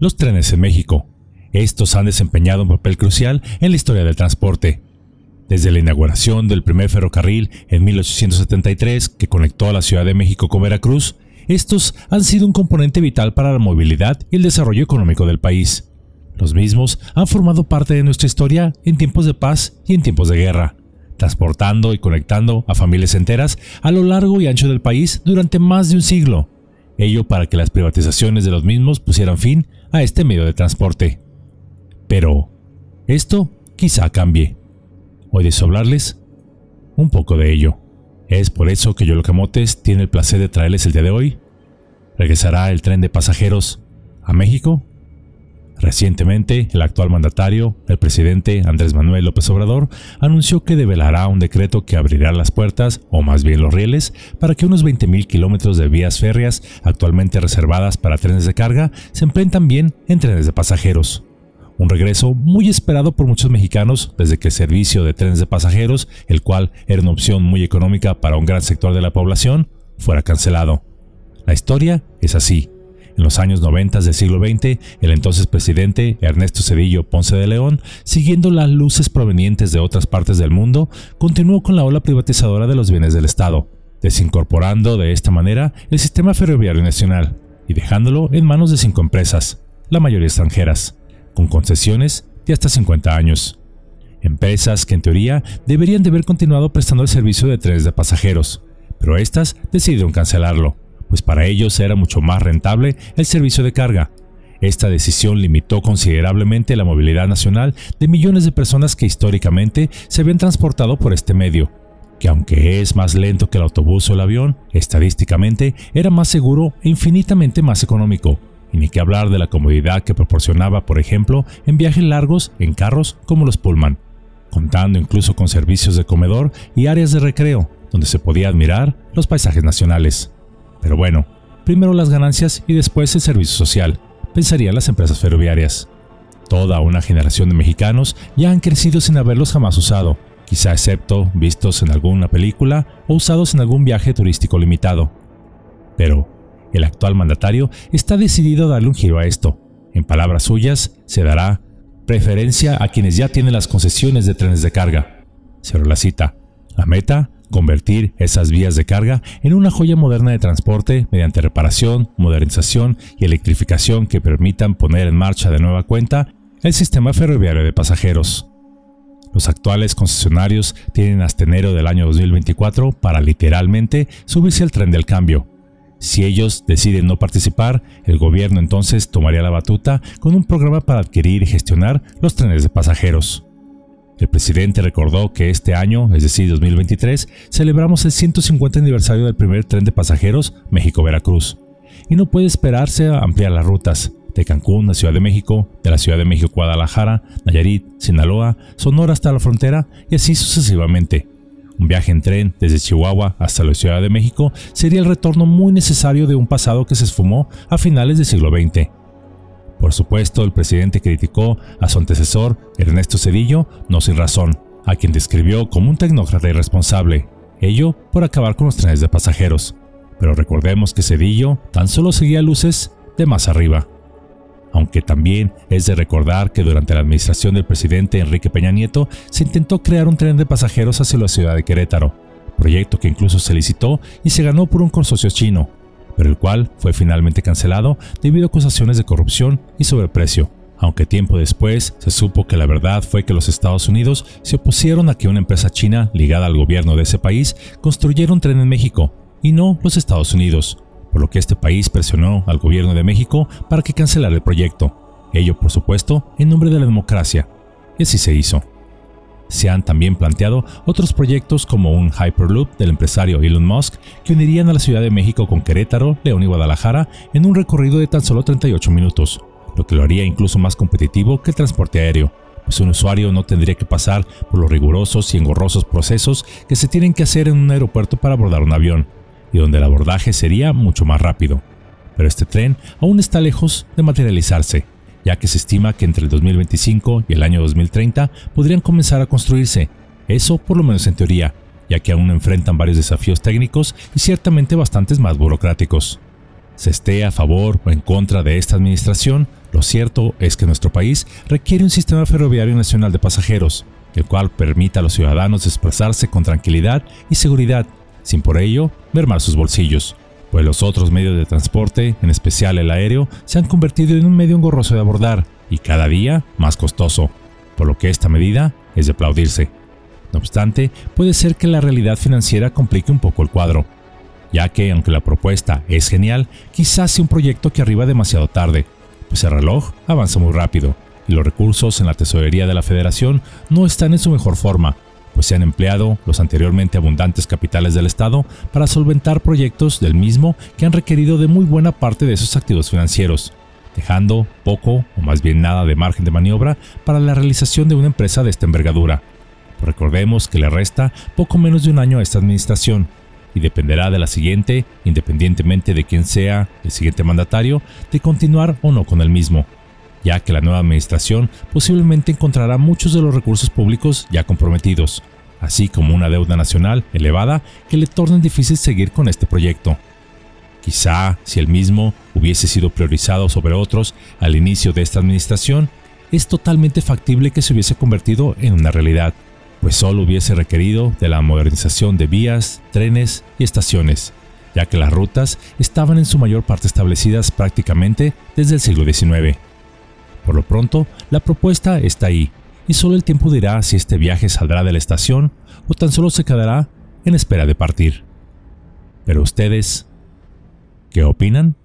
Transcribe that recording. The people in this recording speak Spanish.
Los trenes en México. Estos han desempeñado un papel crucial en la historia del transporte. Desde la inauguración del primer ferrocarril en 1873 que conectó a la Ciudad de México con Veracruz, estos han sido un componente vital para la movilidad y el desarrollo económico del país. Los mismos han formado parte de nuestra historia en tiempos de paz y en tiempos de guerra, transportando y conectando a familias enteras a lo largo y ancho del país durante más de un siglo, ello para que las privatizaciones de los mismos pusieran fin a este medio de transporte. Pero, esto quizá cambie. Hoy deseo hablarles un poco de ello. Es por eso que Yolocamotes tiene el placer de traerles el día de hoy. ¿Regresará el tren de pasajeros a México? Recientemente, el actual mandatario, el presidente Andrés Manuel López Obrador, anunció que develará un decreto que abrirá las puertas, o más bien los rieles, para que unos 20.000 kilómetros de vías férreas actualmente reservadas para trenes de carga se empleen también en trenes de pasajeros. Un regreso muy esperado por muchos mexicanos desde que el servicio de trenes de pasajeros, el cual era una opción muy económica para un gran sector de la población, fuera cancelado. La historia es así. En los años 90 del siglo XX, el entonces presidente Ernesto Cedillo Ponce de León, siguiendo las luces provenientes de otras partes del mundo, continuó con la ola privatizadora de los bienes del Estado, desincorporando de esta manera el sistema ferroviario nacional y dejándolo en manos de cinco empresas, la mayoría extranjeras con concesiones de hasta 50 años. Empresas que en teoría deberían de haber continuado prestando el servicio de trenes de pasajeros, pero estas decidieron cancelarlo, pues para ellos era mucho más rentable el servicio de carga. Esta decisión limitó considerablemente la movilidad nacional de millones de personas que históricamente se habían transportado por este medio, que aunque es más lento que el autobús o el avión, estadísticamente era más seguro e infinitamente más económico, y ni que hablar de la comodidad que proporcionaba, por ejemplo, en viajes largos en carros como los Pullman, contando incluso con servicios de comedor y áreas de recreo, donde se podía admirar los paisajes nacionales. Pero bueno, primero las ganancias y después el servicio social, pensarían las empresas ferroviarias. Toda una generación de mexicanos ya han crecido sin haberlos jamás usado, quizá excepto vistos en alguna película o usados en algún viaje turístico limitado. Pero, el actual mandatario está decidido a darle un giro a esto. En palabras suyas, se dará preferencia a quienes ya tienen las concesiones de trenes de carga. Cierro la cita. La meta, convertir esas vías de carga en una joya moderna de transporte mediante reparación, modernización y electrificación que permitan poner en marcha de nueva cuenta el sistema ferroviario de pasajeros. Los actuales concesionarios tienen hasta enero del año 2024 para literalmente subirse al tren del cambio, si ellos deciden no participar, el gobierno entonces tomaría la batuta con un programa para adquirir y gestionar los trenes de pasajeros. El presidente recordó que este año, es decir 2023, celebramos el 150 aniversario del primer tren de pasajeros México-Veracruz, y no puede esperarse a ampliar las rutas de Cancún a Ciudad de México, de la Ciudad de México a Guadalajara, Nayarit, Sinaloa, Sonora hasta la frontera y así sucesivamente un viaje en tren desde Chihuahua hasta la Ciudad de México sería el retorno muy necesario de un pasado que se esfumó a finales del siglo XX. Por supuesto, el presidente criticó a su antecesor, Ernesto Cedillo, no sin razón, a quien describió como un tecnócrata irresponsable, ello por acabar con los trenes de pasajeros. Pero recordemos que Cedillo tan solo seguía luces de más arriba. Aunque también es de recordar que durante la administración del presidente Enrique Peña Nieto se intentó crear un tren de pasajeros hacia la ciudad de Querétaro, proyecto que incluso se licitó y se ganó por un consorcio chino, pero el cual fue finalmente cancelado debido a acusaciones de corrupción y sobreprecio, aunque tiempo después se supo que la verdad fue que los Estados Unidos se opusieron a que una empresa china ligada al gobierno de ese país construyera un tren en México, y no los Estados Unidos, por lo que este país presionó al gobierno de México para que cancelara el proyecto, ello por supuesto en nombre de la democracia, y así se hizo. Se han también planteado otros proyectos como un Hyperloop del empresario Elon Musk que unirían a la Ciudad de México con Querétaro, León y Guadalajara en un recorrido de tan solo 38 minutos, lo que lo haría incluso más competitivo que el transporte aéreo, pues un usuario no tendría que pasar por los rigurosos y engorrosos procesos que se tienen que hacer en un aeropuerto para abordar un avión, y donde el abordaje sería mucho más rápido. Pero este tren aún está lejos de materializarse, ya que se estima que entre el 2025 y el año 2030 podrían comenzar a construirse, eso por lo menos en teoría, ya que aún enfrentan varios desafíos técnicos y ciertamente bastantes más burocráticos. Se esté a favor o en contra de esta administración, Lo cierto es que nuestro país requiere un sistema ferroviario nacional de pasajeros, el cual permita a los ciudadanos desplazarse con tranquilidad y seguridad, sin por ello mermar sus bolsillos, pues los otros medios de transporte, en especial el aéreo, se han convertido en un medio engorroso de abordar y cada día más costoso, por lo que esta medida es de aplaudirse. No obstante, puede ser que la realidad financiera complique un poco el cuadro, ya que aunque la propuesta es genial, quizás sea un proyecto que arriba demasiado tarde, pues el reloj avanza muy rápido y los recursos en la tesorería de la federación no están en su mejor forma, pues se han empleado los anteriormente abundantes capitales del Estado para solventar proyectos del mismo que han requerido de muy buena parte de esos activos financieros, dejando poco o más bien nada de margen de maniobra para la realización de una empresa de esta envergadura. recordemos que le resta poco menos de un año a esta administración y dependerá de la siguiente, independientemente de quién sea el siguiente mandatario, de continuar o no con el mismo, ya que la nueva administración posiblemente encontrará muchos de los recursos públicos ya comprometidos, así como una deuda nacional elevada que le tornen difícil seguir con este proyecto. Quizá si el mismo hubiese sido priorizado sobre otros al inicio de esta administración, es totalmente factible que se hubiese convertido en una realidad pues solo hubiese requerido de la modernización de vías, trenes y estaciones, ya que las rutas estaban en su mayor parte establecidas prácticamente desde el siglo XIX. Por lo pronto, la propuesta está ahí, y solo el tiempo dirá si este viaje saldrá de la estación o tan solo se quedará en espera de partir. Pero ustedes, ¿qué opinan?